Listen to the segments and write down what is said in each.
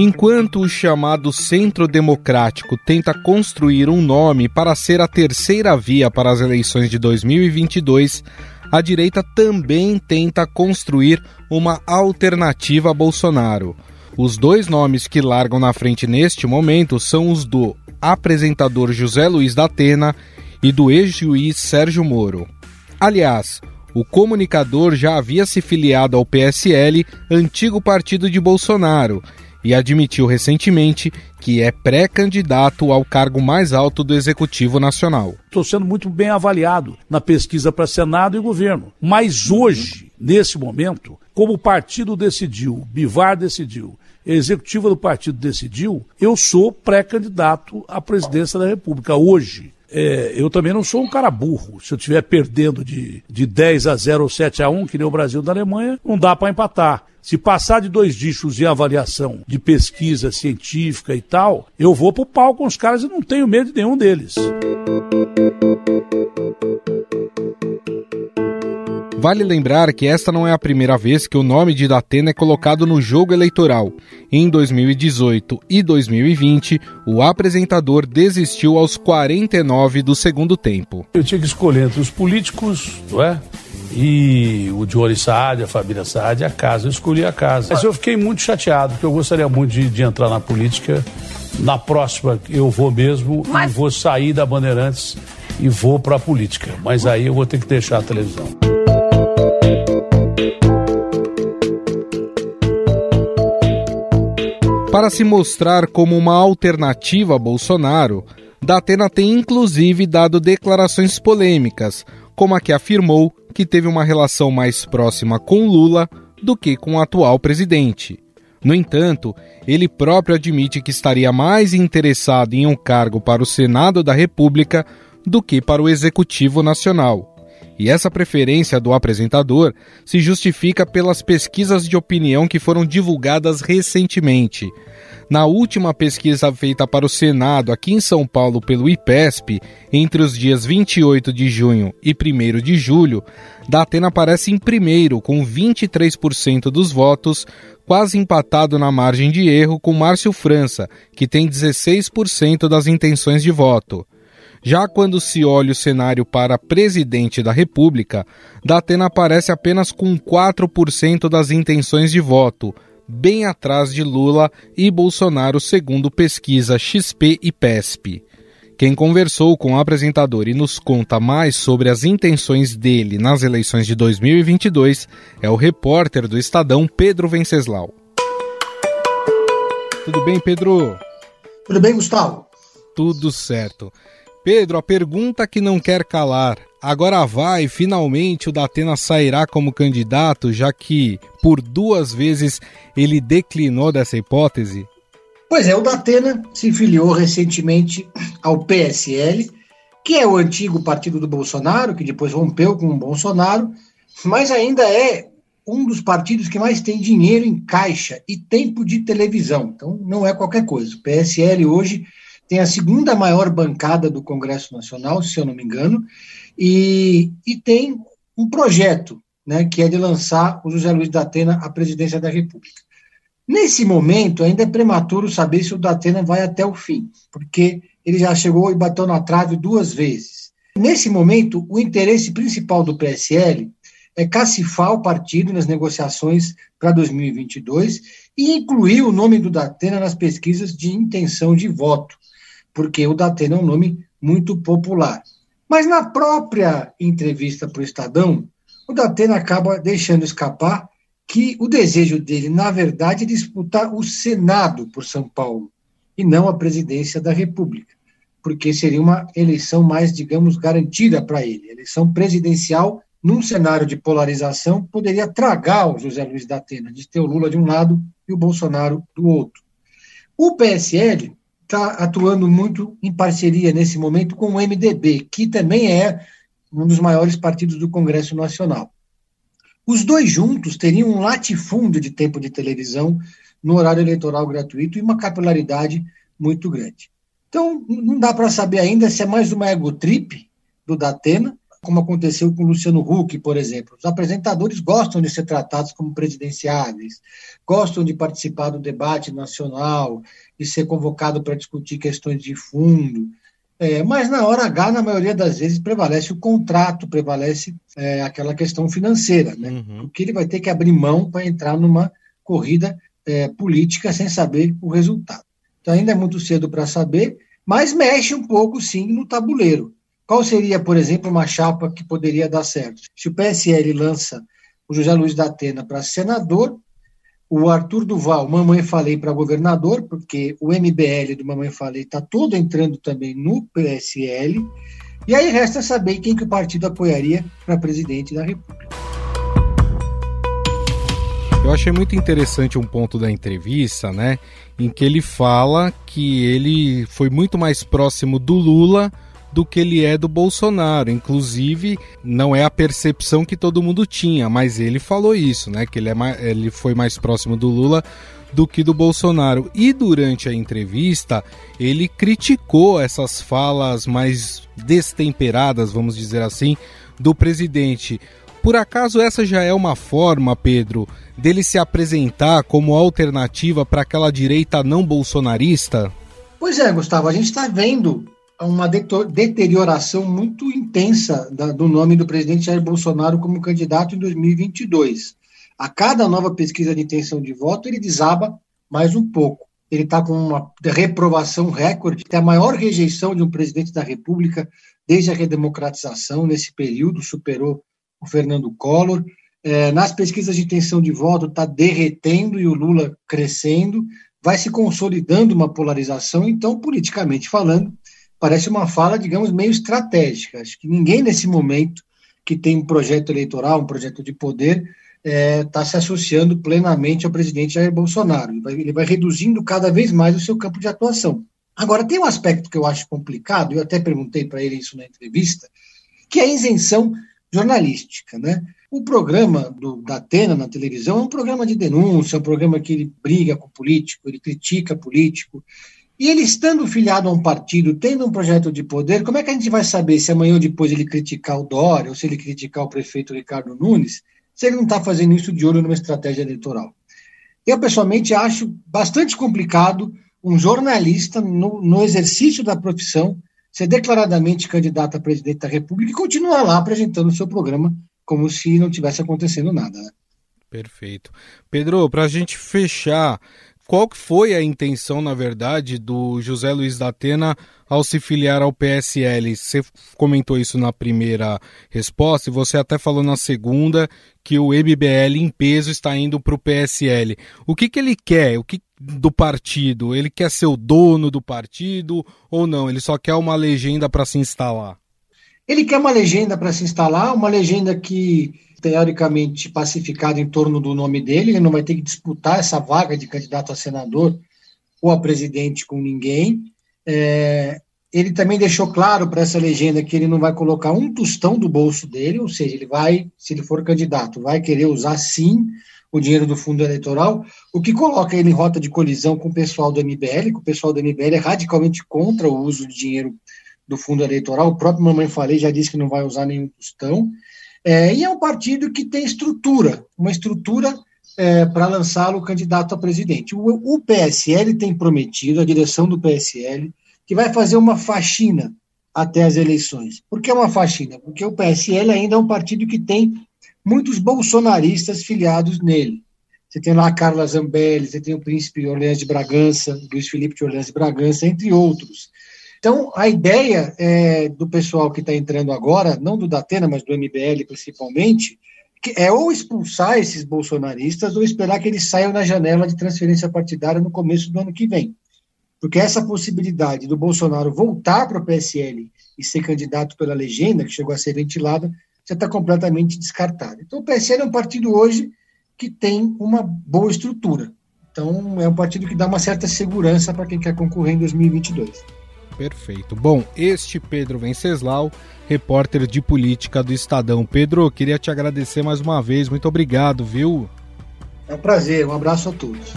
Enquanto o chamado Centro Democrático tenta construir um nome para ser a terceira via para as eleições de 2022, a direita também tenta construir uma alternativa a Bolsonaro. Os dois nomes que largam na frente neste momento são os do apresentador José Luiz da Atena e do ex-juiz Sérgio Moro. Aliás, o comunicador já havia se filiado ao PSL, antigo partido de Bolsonaro, e admitiu recentemente que é pré-candidato ao cargo mais alto do Executivo Nacional. Estou sendo muito bem avaliado na pesquisa para Senado e governo. Mas hoje, nesse momento, como o partido decidiu, Bivar decidiu, a executiva do partido decidiu, eu sou pré-candidato à presidência da República hoje. É, eu também não sou um cara burro. Se eu estiver perdendo de, de 10 a 0 ou 7 a 1, que nem o Brasil da Alemanha, não dá para empatar. Se passar de dois dígitos em avaliação de pesquisa científica e tal, eu vou pro pau com os caras e não tenho medo de nenhum deles. Vale lembrar que esta não é a primeira vez que o nome de Datena é colocado no jogo eleitoral. Em 2018 e 2020, o apresentador desistiu aos 49 do segundo tempo. Eu tinha que escolher entre os políticos, não é? E o Jory Saad, a família Saad, a casa. Eu escolhi a casa. Mas eu fiquei muito chateado, porque eu gostaria muito de, de entrar na política. Na próxima eu vou mesmo Mas... e vou sair da Bandeirantes e vou para a política. Mas aí eu vou ter que deixar a televisão. Para se mostrar como uma alternativa a Bolsonaro, Datena tem inclusive dado declarações polêmicas, como a que afirmou que teve uma relação mais próxima com Lula do que com o atual presidente. No entanto, ele próprio admite que estaria mais interessado em um cargo para o Senado da República do que para o Executivo Nacional. E essa preferência do apresentador se justifica pelas pesquisas de opinião que foram divulgadas recentemente. Na última pesquisa feita para o Senado aqui em São Paulo pelo IPESP, entre os dias 28 de junho e 1 de julho, Datena aparece em primeiro, com 23% dos votos, quase empatado na margem de erro com Márcio França, que tem 16% das intenções de voto. Já quando se olha o cenário para presidente da República, Datena aparece apenas com 4% das intenções de voto, bem atrás de Lula e Bolsonaro, segundo pesquisa XP e PESP. Quem conversou com o apresentador e nos conta mais sobre as intenções dele nas eleições de 2022 é o repórter do Estadão Pedro Venceslau. Tudo bem, Pedro? Tudo bem, Gustavo? Tudo certo. Pedro, a pergunta que não quer calar. Agora vai, finalmente o Datena sairá como candidato, já que por duas vezes ele declinou dessa hipótese? Pois é, o Datena se filiou recentemente ao PSL, que é o antigo partido do Bolsonaro, que depois rompeu com o Bolsonaro, mas ainda é um dos partidos que mais tem dinheiro em caixa e tempo de televisão. Então não é qualquer coisa. O PSL hoje tem a segunda maior bancada do Congresso Nacional, se eu não me engano, e, e tem um projeto, né, que é de lançar o José Luiz da Atena à presidência da República. Nesse momento, ainda é prematuro saber se o Datena vai até o fim, porque ele já chegou e bateu na trave duas vezes. Nesse momento, o interesse principal do PSL é cacifar o partido nas negociações para 2022 e incluir o nome do Datena nas pesquisas de intenção de voto porque o Datena é um nome muito popular. Mas na própria entrevista para o Estadão, o Datena acaba deixando escapar que o desejo dele, na verdade, é disputar o Senado por São Paulo e não a presidência da República, porque seria uma eleição mais, digamos, garantida para ele. Eleição presidencial, num cenário de polarização, poderia tragar o José Luiz da Atena, de ter o Lula de um lado e o Bolsonaro do outro. O PSL está atuando muito em parceria nesse momento com o MDB, que também é um dos maiores partidos do Congresso Nacional. Os dois juntos teriam um latifúndio de tempo de televisão no horário eleitoral gratuito e uma capilaridade muito grande. Então, não dá para saber ainda se é mais uma ego trip do Datena, como aconteceu com o Luciano Huck, por exemplo. Os apresentadores gostam de ser tratados como presidenciáveis, gostam de participar do debate nacional, de ser convocado para discutir questões de fundo. É, mas na hora H, na maioria das vezes, prevalece o contrato, prevalece é, aquela questão financeira, né? Uhum. Porque ele vai ter que abrir mão para entrar numa corrida é, política sem saber o resultado. Então ainda é muito cedo para saber, mas mexe um pouco sim no tabuleiro. Qual seria, por exemplo, uma chapa que poderia dar certo? Se o PSL lança o José Luiz da Atena para senador, o Arthur Duval, Mamãe Falei para governador, porque o MBL do Mamãe Falei está todo entrando também no PSL, e aí resta saber quem que o partido apoiaria para presidente da República. Eu achei muito interessante um ponto da entrevista, né, em que ele fala que ele foi muito mais próximo do Lula do que ele é do Bolsonaro. Inclusive, não é a percepção que todo mundo tinha, mas ele falou isso, né? Que ele, é mais, ele foi mais próximo do Lula do que do Bolsonaro. E durante a entrevista, ele criticou essas falas mais destemperadas, vamos dizer assim, do presidente. Por acaso essa já é uma forma, Pedro, dele se apresentar como alternativa para aquela direita não bolsonarista? Pois é, Gustavo, a gente está vendo uma deterioração muito intensa do nome do presidente Jair Bolsonaro como candidato em 2022. A cada nova pesquisa de intenção de voto, ele desaba mais um pouco. Ele está com uma reprovação recorde, tem a maior rejeição de um presidente da República desde a redemocratização, nesse período, superou o Fernando Collor. É, nas pesquisas de intenção de voto, está derretendo e o Lula crescendo, vai se consolidando uma polarização, então, politicamente falando, parece uma fala, digamos, meio estratégica. Acho que ninguém nesse momento que tem um projeto eleitoral, um projeto de poder, está é, tá se associando plenamente ao presidente Jair Bolsonaro. Ele vai, ele vai, reduzindo cada vez mais o seu campo de atuação. Agora, tem um aspecto que eu acho complicado, eu até perguntei para ele isso na entrevista, que é a isenção jornalística. Né? O programa do, da Atena na televisão é um programa de denúncia, é um programa que ele briga com político, ele critica político, e ele estando filiado a um partido, tendo um projeto de poder, como é que a gente vai saber se amanhã ou depois ele criticar o Dória ou se ele criticar o prefeito Ricardo Nunes, se ele não está fazendo isso de olho numa estratégia eleitoral? Eu, pessoalmente, acho bastante complicado um jornalista, no, no exercício da profissão, ser declaradamente candidato a presidente da República e continuar lá apresentando o seu programa como se não tivesse acontecendo nada. Né? Perfeito. Pedro, para a gente fechar, qual foi a intenção, na verdade, do José Luiz da Atena ao se filiar ao PSL? Você comentou isso na primeira resposta e você até falou na segunda que o MBL em peso está indo para o PSL. O que, que ele quer? O que do partido? Ele quer ser o dono do partido ou não? Ele só quer uma legenda para se instalar? Ele quer uma legenda para se instalar, uma legenda que teoricamente pacificado em torno do nome dele, ele não vai ter que disputar essa vaga de candidato a senador ou a presidente com ninguém. É, ele também deixou claro para essa legenda que ele não vai colocar um tostão do bolso dele, ou seja, ele vai, se ele for candidato, vai querer usar sim o dinheiro do fundo eleitoral, o que coloca ele em rota de colisão com o pessoal do MBL, que o pessoal do MBL é radicalmente contra o uso de dinheiro do fundo eleitoral. O próprio Mamãe Falei já disse que não vai usar nenhum tostão. É, e é um partido que tem estrutura, uma estrutura é, para lançá-lo candidato a presidente. O, o, PSL tem prometido, a direção do PSL, que vai fazer uma faxina até as eleições. Por que uma faxina? Porque o PSL ainda é um partido que tem muitos bolsonaristas filiados nele. Você tem lá a Carla Zambelli, você tem o príncipe Orleans de Bragança, Luiz Felipe de Orleans de Bragança, entre outros. Então, a ideia é, do pessoal que está entrando agora, não do Datena, mas do MBL principalmente, é ou expulsar esses bolsonaristas ou esperar que eles saiam na janela de transferência partidária no começo do ano que vem. Porque essa possibilidade do Bolsonaro voltar para o PSL e ser candidato pela legenda, que chegou a ser ventilada, já está completamente descartada. Então, o PSL é um partido hoje que tem uma boa estrutura. Então, é um partido que dá uma certa segurança para quem quer concorrer em 2022. Perfeito. Bom, este Pedro Venceslau, repórter de política do Estadão. Pedro, queria te agradecer mais uma vez. Muito obrigado, viu? É um prazer. Um abraço a todos.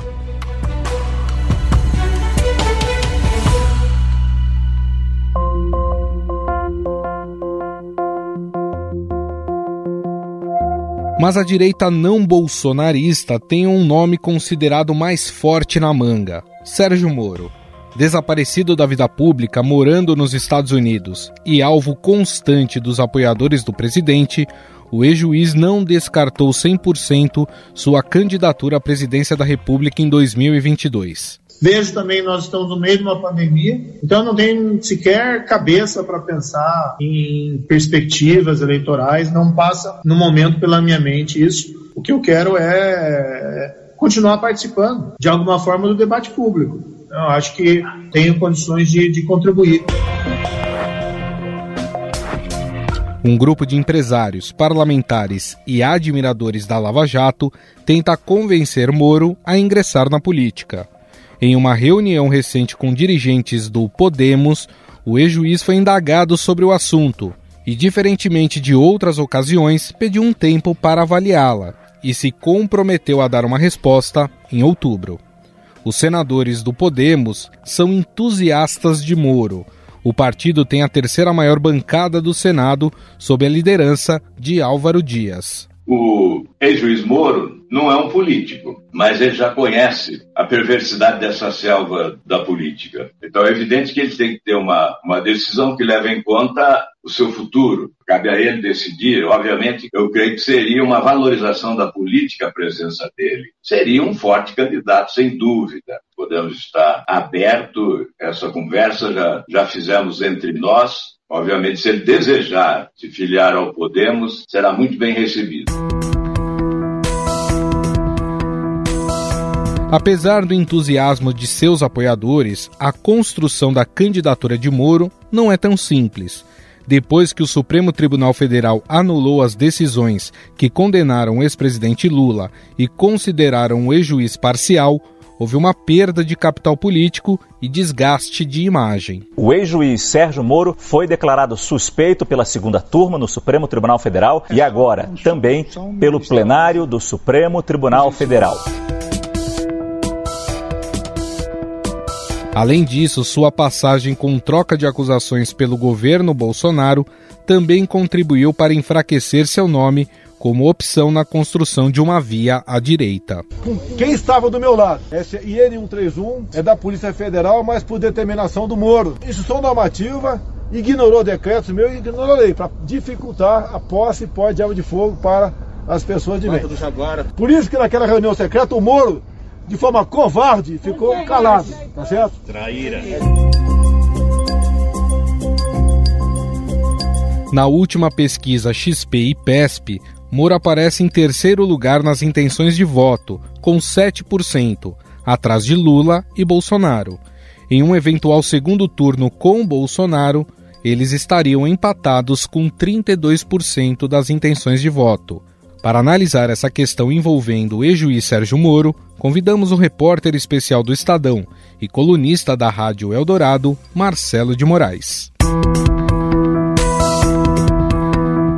Mas a direita não bolsonarista tem um nome considerado mais forte na manga: Sérgio Moro. Desaparecido da vida pública, morando nos Estados Unidos e alvo constante dos apoiadores do presidente, o ex-juiz não descartou 100% sua candidatura à presidência da República em 2022. Vejo também nós estamos no meio de uma pandemia, então não tenho sequer cabeça para pensar em perspectivas eleitorais, não passa no momento pela minha mente isso. O que eu quero é continuar participando de alguma forma do debate público. Eu acho que tenho condições de, de contribuir. Um grupo de empresários, parlamentares e admiradores da Lava Jato tenta convencer Moro a ingressar na política. Em uma reunião recente com dirigentes do Podemos, o ex-juiz foi indagado sobre o assunto e, diferentemente de outras ocasiões, pediu um tempo para avaliá-la e se comprometeu a dar uma resposta em outubro. Os senadores do Podemos são entusiastas de Moro. O partido tem a terceira maior bancada do Senado, sob a liderança de Álvaro Dias. O ex-juiz Moro não é um político, mas ele já conhece a perversidade dessa selva da política. Então é evidente que ele tem que ter uma, uma decisão que leve em conta o seu futuro. Cabe a ele decidir. Obviamente, eu creio que seria uma valorização da política a presença dele. Seria um forte candidato, sem dúvida. Podemos estar aberto, essa conversa já, já fizemos entre nós, Obviamente, se ele desejar se filiar ao Podemos, será muito bem recebido. Apesar do entusiasmo de seus apoiadores, a construção da candidatura de Moro não é tão simples. Depois que o Supremo Tribunal Federal anulou as decisões que condenaram o ex-presidente Lula e consideraram o ex-juiz parcial, houve uma perda de capital político e desgaste de imagem. O ex-juiz Sérgio Moro foi declarado suspeito pela segunda turma no Supremo Tribunal Federal e agora também pelo plenário do Supremo Tribunal Federal. Além disso, sua passagem com troca de acusações pelo governo Bolsonaro também contribuiu para enfraquecer seu nome como opção na construção de uma via à direita. Quem estava do meu lado? Esse IN 131 é da Polícia Federal, mas por determinação do Moro. Instrução normativa, ignorou decretos meu e ignorou a lei, para dificultar a posse e pó de arma de fogo para as pessoas de bem. Por isso que naquela reunião secreta o Moro, de forma covarde, ficou calado, tá certo? Traíra. Na última pesquisa XP e PESP, Moro aparece em terceiro lugar nas intenções de voto, com 7%, atrás de Lula e Bolsonaro. Em um eventual segundo turno com Bolsonaro, eles estariam empatados com 32% das intenções de voto. Para analisar essa questão envolvendo o ex-juiz Sérgio Moro, convidamos o repórter especial do Estadão e colunista da Rádio Eldorado, Marcelo de Moraes.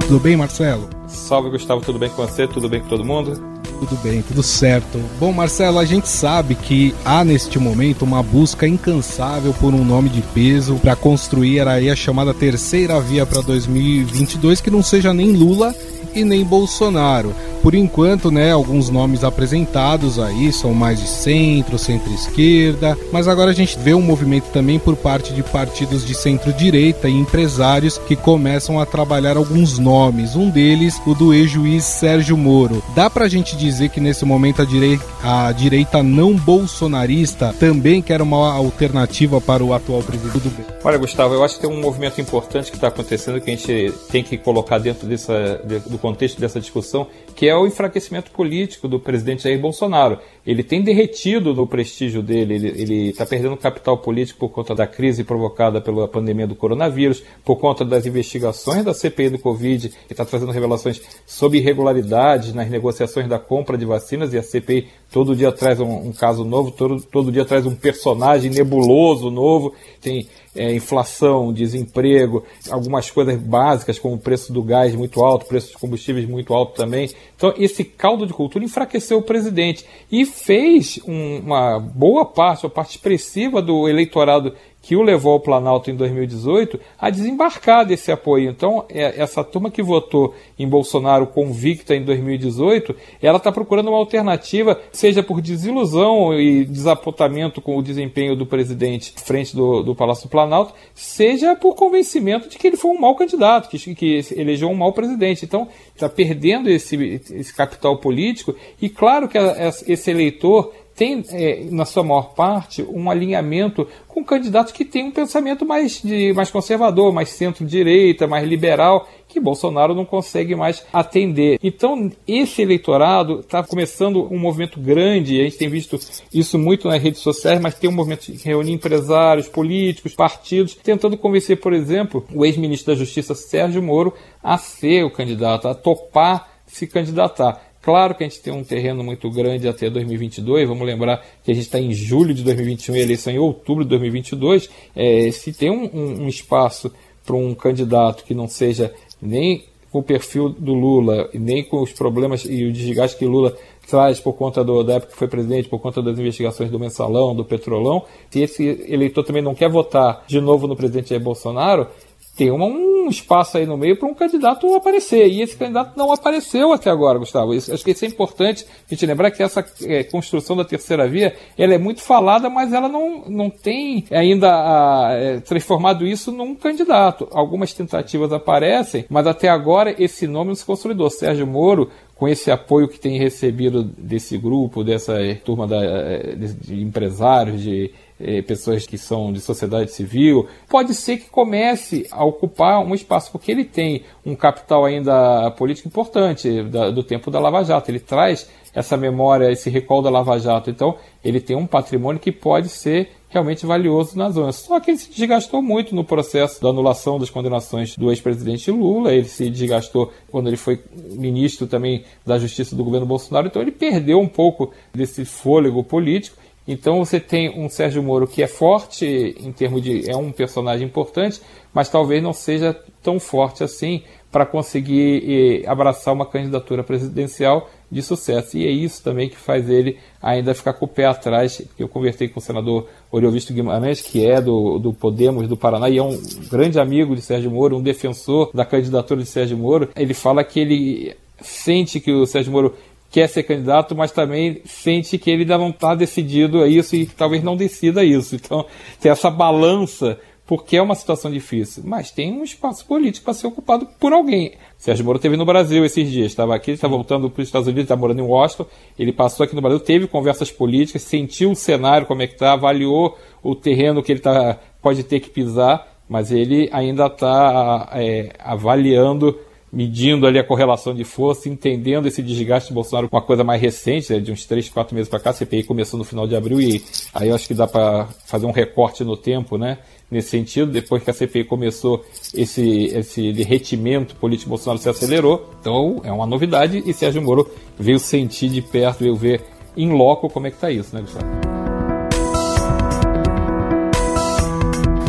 Tudo bem, Marcelo? Salve, Gustavo, tudo bem com você? Tudo bem com todo mundo? Tudo bem, tudo certo. Bom, Marcelo, a gente sabe que há neste momento uma busca incansável por um nome de peso para construir aí a chamada terceira via para 2022 que não seja nem Lula e nem Bolsonaro. Por enquanto, né, alguns nomes apresentados aí são mais de centro, centro-esquerda, mas agora a gente vê um movimento também por parte de partidos de centro-direita e empresários que começam a trabalhar alguns nomes. Um deles, o do ex-juiz Sérgio Moro. Dá pra gente dizer que nesse momento a direita, a direita não bolsonarista também quer uma alternativa para o atual presidente do bem? Olha, Gustavo, eu acho que tem um movimento importante que está acontecendo que a gente tem que colocar dentro dessa, do contexto dessa discussão, que é o enfraquecimento político do presidente Jair Bolsonaro. Ele tem derretido o prestígio dele, ele está perdendo capital político por conta da crise provocada pela pandemia do coronavírus, por conta das investigações da CPI do Covid, que está trazendo revelações sobre irregularidades nas negociações da compra de vacinas, e a CPI todo dia traz um, um caso novo, todo, todo dia traz um personagem nebuloso novo, tem é, inflação, desemprego, algumas coisas básicas como o preço do gás muito alto, preço de combustíveis muito alto também. Então esse caldo de cultura enfraqueceu o presidente e fez um, uma boa parte, uma parte expressiva do eleitorado que o levou ao Planalto em 2018 a desembarcar desse apoio. Então, é, essa turma que votou em Bolsonaro convicta em 2018, ela está procurando uma alternativa, seja por desilusão e desapontamento com o desempenho do presidente frente do, do Palácio do Planalto, seja por convencimento de que ele foi um mau candidato, que, que elegeu um mau presidente. Então, está perdendo esse, esse capital político e claro que a, esse eleitor tem, é, na sua maior parte, um alinhamento com candidatos que têm um pensamento mais, de, mais conservador, mais centro-direita, mais liberal, que Bolsonaro não consegue mais atender. Então, esse eleitorado está começando um movimento grande, a gente tem visto isso muito nas redes sociais, mas tem um movimento de reunir empresários, políticos, partidos, tentando convencer, por exemplo, o ex-ministro da Justiça, Sérgio Moro, a ser o candidato, a topar se candidatar. Claro que a gente tem um terreno muito grande até 2022. Vamos lembrar que a gente está em julho de 2021 e eleição em outubro de 2022. É, se tem um, um, um espaço para um candidato que não seja nem com o perfil do Lula, nem com os problemas e o desgaste que Lula traz por conta do, da época que foi presidente, por conta das investigações do mensalão, do petrolão, se esse eleitor também não quer votar de novo no presidente Jair Bolsonaro, tem uma, um espaço aí no meio para um candidato aparecer. E esse candidato não apareceu até agora, Gustavo. Isso, acho que isso é importante a gente lembrar que essa é, construção da terceira via ela é muito falada, mas ela não, não tem ainda a, é, transformado isso num candidato. Algumas tentativas aparecem, mas até agora esse nome não se consolidou. Sérgio Moro com esse apoio que tem recebido desse grupo, dessa turma da, é, de, de empresários, de eh, pessoas que são de sociedade civil, pode ser que comece a ocupar um espaço, porque ele tem um capital ainda político importante da, do tempo da Lava Jato. Ele traz essa memória, esse recall da Lava Jato. Então, ele tem um patrimônio que pode ser realmente valioso na zona. Só que ele se desgastou muito no processo da anulação das condenações do ex-presidente Lula, ele se desgastou quando ele foi ministro também da Justiça do governo Bolsonaro, então ele perdeu um pouco desse fôlego político então você tem um Sérgio Moro que é forte em termos de. é um personagem importante, mas talvez não seja tão forte assim para conseguir eh, abraçar uma candidatura presidencial de sucesso. E é isso também que faz ele ainda ficar com o pé atrás. Eu conversei com o senador Oriovisto Guimarães, que é do, do Podemos do Paraná e é um grande amigo de Sérgio Moro, um defensor da candidatura de Sérgio Moro. Ele fala que ele sente que o Sérgio Moro quer ser candidato, mas também sente que ele ainda não está decidido a isso e talvez não decida isso. Então, tem essa balança, porque é uma situação difícil. Mas tem um espaço político para ser ocupado por alguém. Sérgio Moro esteve no Brasil esses dias, estava aqui, está voltando para os Estados Unidos, está morando em Washington. Ele passou aqui no Brasil, teve conversas políticas, sentiu o cenário, como é que está, avaliou o terreno que ele tá, pode ter que pisar, mas ele ainda está é, avaliando medindo ali a correlação de força, entendendo esse desgaste de Bolsonaro com uma coisa mais recente, né, de uns 3, 4 meses para cá, a CPI começou no final de abril e aí eu acho que dá para fazer um recorte no tempo, né? Nesse sentido, depois que a CPI começou, esse, esse derretimento político Bolsonaro se acelerou. Então, é uma novidade e Sérgio Moro veio sentir de perto, veio ver em loco como é que está isso, né, Gustavo?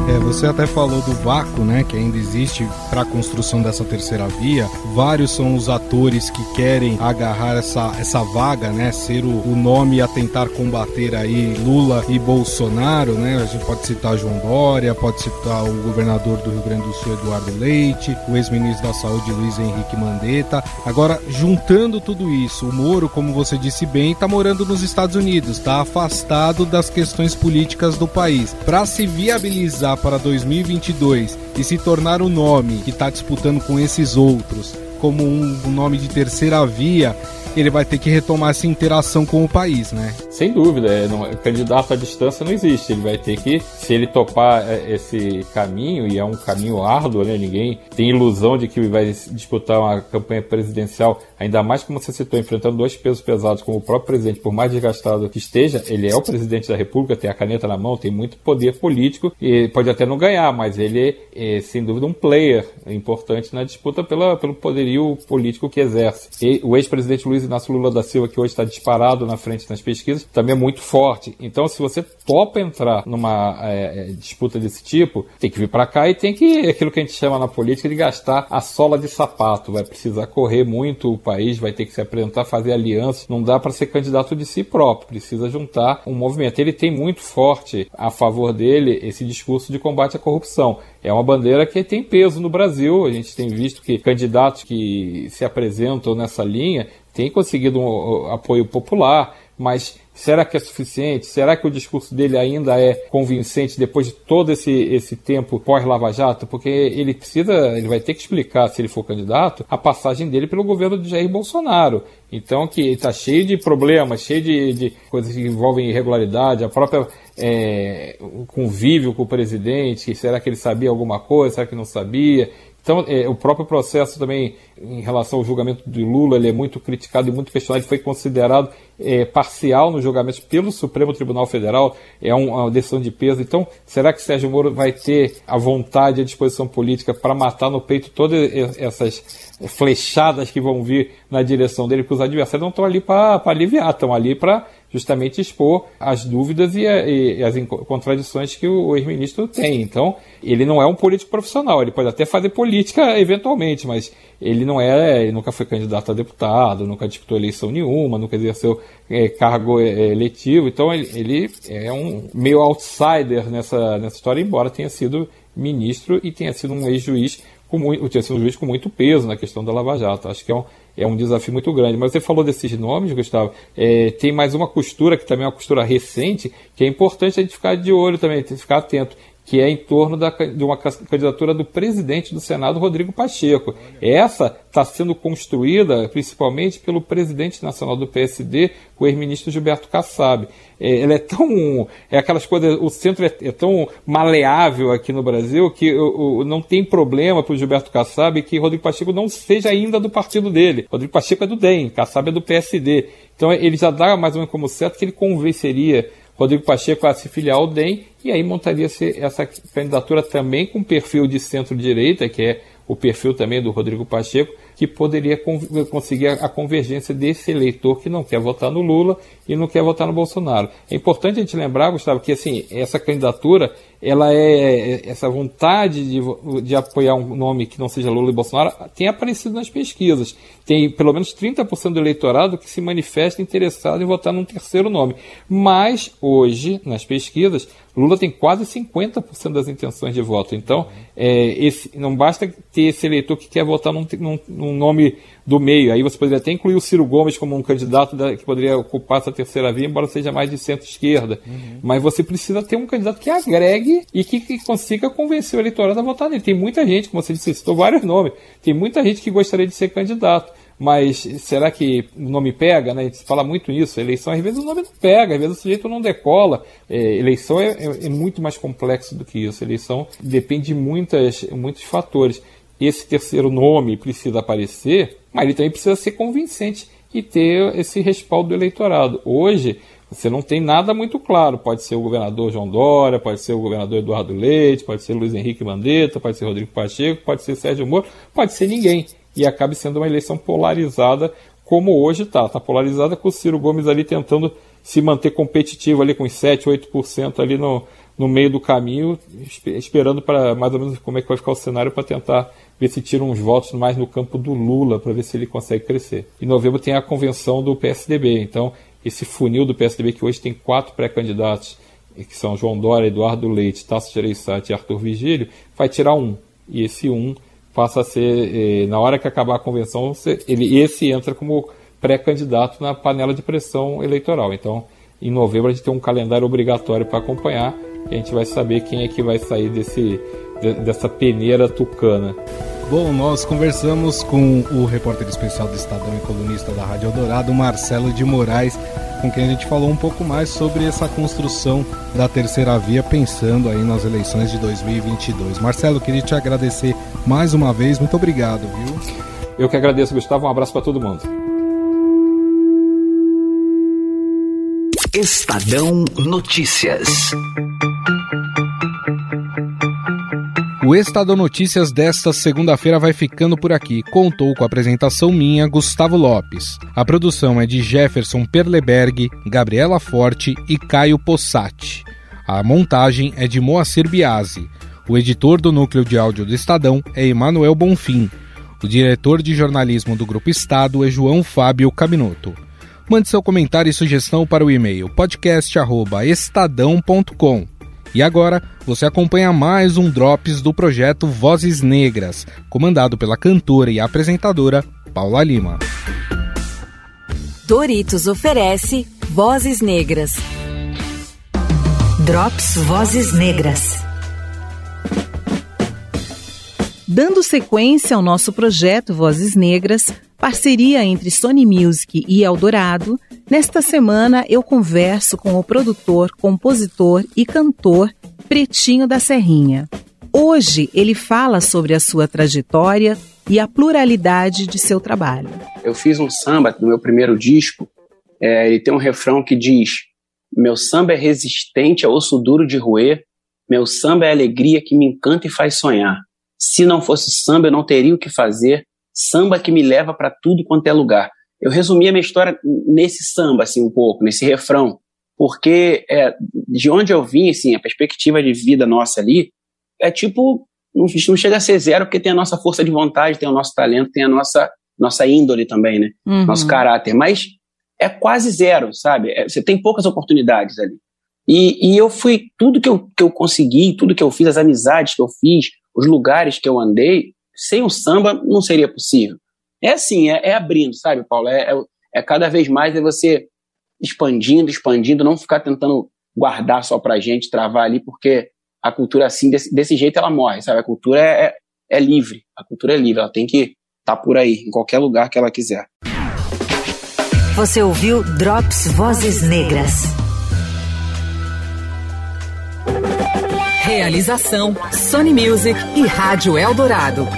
É, você até falou do vácuo, né, que ainda existe para a construção dessa terceira via. Vários são os atores que querem agarrar essa, essa vaga, né, ser o, o nome a tentar combater aí Lula e Bolsonaro, né? A gente pode citar João Dória, pode citar o governador do Rio Grande do Sul Eduardo Leite, o ex-ministro da Saúde Luiz Henrique Mandetta. Agora, juntando tudo isso, o Moro, como você disse bem, está morando nos Estados Unidos, está afastado das questões políticas do país. Para se viabilizar para 2022 e se tornar o nome que está disputando com esses outros como um nome de terceira via, ele vai ter que retomar essa interação com o país, né? Sem dúvida, é, não, candidato à distância não existe. Ele vai ter que, se ele topar é, esse caminho, e é um caminho árduo, né? Ninguém tem ilusão de que vai disputar uma campanha presidencial, ainda mais como você citou, enfrentando dois pesos pesados, como o próprio presidente, por mais desgastado que esteja, ele é o presidente da República, tem a caneta na mão, tem muito poder político, e pode até não ganhar, mas ele é, sem dúvida, um player importante na disputa pela, pelo poderio político que exerce. E o ex-presidente Luiz Luiz Inácio Lula da Silva, que hoje está disparado na frente nas pesquisas, também é muito forte. Então, se você topa entrar numa é, é disputa desse tipo, tem que vir para cá e tem que, aquilo que a gente chama na política, de gastar a sola de sapato. Vai precisar correr muito o país, vai ter que se apresentar, fazer alianças. Não dá para ser candidato de si próprio, precisa juntar um movimento. Ele tem muito forte a favor dele esse discurso de combate à corrupção. É uma bandeira que tem peso no Brasil. A gente tem visto que candidatos que se apresentam nessa linha têm conseguido um apoio popular, mas Será que é suficiente? Será que o discurso dele ainda é convincente depois de todo esse, esse tempo pós-Lava Jato? Porque ele precisa, ele vai ter que explicar, se ele for candidato, a passagem dele pelo governo de Jair Bolsonaro. Então, que está cheio de problemas, cheio de, de, coisas que envolvem irregularidade, a própria é, convívio com o presidente, será que ele sabia alguma coisa, será que não sabia? Então, é, o próprio processo também, em relação ao julgamento de Lula, ele é muito criticado e muito questionado. Ele foi considerado é, parcial no julgamento pelo Supremo Tribunal Federal. É um, uma decisão de peso. Então, será que Sérgio Moro vai ter a vontade e a disposição política para matar no peito todas essas flechadas que vão vir na direção dele? Porque os adversários não estão ali para aliviar, estão ali para justamente expor as dúvidas e, a, e as contradições que o, o ex-ministro tem. Então, ele não é um político profissional, ele pode até fazer política eventualmente, mas ele não é, ele nunca foi candidato a deputado, nunca disputou eleição nenhuma, nunca exerceu é, cargo é, eletivo, então ele, ele, é um meio outsider nessa, nessa história, embora tenha sido ministro e tenha sido um ex-juiz com muito, tenha sido um juiz com muito peso na questão da Lava Jato. Acho que é um, é um desafio muito grande. Mas você falou desses nomes, Gustavo. É, tem mais uma costura, que também é uma costura recente, que é importante a gente ficar de olho também, ficar atento que é em torno da, de uma candidatura do presidente do Senado, Rodrigo Pacheco. Essa está sendo construída principalmente pelo presidente nacional do PSD, o ex-ministro Gilberto Kassab. É, ela é tão. É aquelas coisas. O centro é, é tão maleável aqui no Brasil que o, o não tem problema para o Gilberto Kassab que Rodrigo Pacheco não seja ainda do partido dele. Rodrigo Pacheco é do DEM, Kassab é do PSD. Então ele já dá mais ou menos como certo que ele convenceria Rodrigo Pacheco a se filiar ao DEM e aí montaria-se essa candidatura também com perfil de centro-direita, que é o perfil também do Rodrigo Pacheco, que poderia conseguir a convergência desse eleitor que não quer votar no Lula e não quer votar no Bolsonaro. É importante a gente lembrar, Gustavo, que assim, essa candidatura, ela é essa vontade de, de apoiar um nome que não seja Lula e Bolsonaro tem aparecido nas pesquisas. Tem pelo menos 30% do eleitorado que se manifesta interessado em votar num terceiro nome. Mas hoje, nas pesquisas, Lula tem quase 50% das intenções de voto. Então, é, esse, não basta ter esse eleitor que quer votar num, num, num, nome do meio. Aí você poderia até incluir o Ciro Gomes como um candidato da, que poderia ocupar essa terceira via, embora seja mais de centro-esquerda. Uhum. Mas você precisa ter um candidato que agregue e que, que, consiga convencer o eleitorado a votar nele. Tem muita gente, como você disse, citou vários nomes, tem muita gente que gostaria de ser candidato mas será que o nome pega? Né? A gente fala muito nisso. Eleição, às vezes, o nome não pega, às vezes o sujeito não decola. É, eleição é, é, é, muito mais complexo do que isso. Eleição depende de muitas, muitos fatores. Esse terceiro nome precisa aparecer, mas ele também precisa ser convincente e ter esse respaldo do eleitorado. Hoje, você não tem nada muito claro. Pode ser o governador João Dória, pode ser o governador Eduardo Leite, pode ser Luiz Henrique Mandetta, pode ser Rodrigo Pacheco, pode ser Sérgio Moro, pode ser ninguém e acabe sendo uma eleição polarizada, como hoje está. Está polarizada com o Ciro Gomes ali tentando se manter competitivo ali com 7, 8% ali no, no meio do caminho, esperando para mais ou menos como é que vai ficar o cenário para tentar ver se tira uns votos mais no campo do Lula, para ver se ele consegue crescer. Em novembro tem a convenção do PSDB, então esse funil do PSDB que hoje tem quatro pré-candidatos, que são João Dória, Eduardo Leite, Tasso Gereissati e Arthur Vigílio, vai tirar um. E esse um passa a ser, eh, na hora que acabar a convenção, ele, esse entra como pré-candidato na panela de pressão eleitoral. Então, em novembro, a gente tem um calendário obrigatório para acompanhar a gente vai saber quem é que vai sair desse, dessa peneira tucana. Bom, nós conversamos com o repórter especial do Estadão e colunista da Rádio Eldorado, Marcelo de Moraes, com quem a gente falou um pouco mais sobre essa construção da terceira via, pensando aí nas eleições de 2022. Marcelo, queria te agradecer mais uma vez, muito obrigado, viu? Eu que agradeço, Gustavo, um abraço para todo mundo. Estadão Notícias. O Estadão Notícias desta segunda-feira vai ficando por aqui. Contou com a apresentação minha, Gustavo Lopes. A produção é de Jefferson Perleberg, Gabriela Forte e Caio Possati. A montagem é de Moacir Biasi. O editor do núcleo de áudio do Estadão é Emanuel Bonfim. O diretor de jornalismo do Grupo Estado é João Fábio Caminoto. Mande seu comentário e sugestão para o e-mail podcast@estadão.com. E agora você acompanha mais um Drops do projeto Vozes Negras, comandado pela cantora e apresentadora Paula Lima. Doritos oferece Vozes Negras. Drops Vozes Negras. Dando sequência ao nosso projeto Vozes Negras, parceria entre Sony Music e Eldorado, nesta semana eu converso com o produtor, compositor e cantor Pretinho da Serrinha. Hoje ele fala sobre a sua trajetória e a pluralidade de seu trabalho. Eu fiz um samba no meu primeiro disco, é, e tem um refrão que diz: Meu samba é resistente a osso duro de roer, meu samba é alegria que me encanta e faz sonhar. Se não fosse samba, eu não teria o que fazer. Samba que me leva para tudo quanto é lugar. Eu resumi a minha história nesse samba, assim, um pouco, nesse refrão, porque é, de onde eu vim, assim, a perspectiva de vida nossa ali é tipo, não, não chega a ser zero, porque tem a nossa força de vontade, tem o nosso talento, tem a nossa, nossa índole também, né? Uhum. Nosso caráter. Mas é quase zero, sabe? É, você tem poucas oportunidades ali. E, e eu fui, tudo que eu, que eu consegui, tudo que eu fiz, as amizades que eu fiz, os lugares que eu andei, sem o samba não seria possível. É assim, é, é abrindo, sabe, Paulo? É, é, é, cada vez mais é você expandindo, expandindo, não ficar tentando guardar só pra gente, travar ali, porque a cultura assim, desse, desse jeito, ela morre, sabe? A cultura é, é, é livre, a cultura é livre, ela tem que estar tá por aí, em qualquer lugar que ela quiser. Você ouviu Drops Vozes Negras. Realização Sony Music e Rádio Eldorado.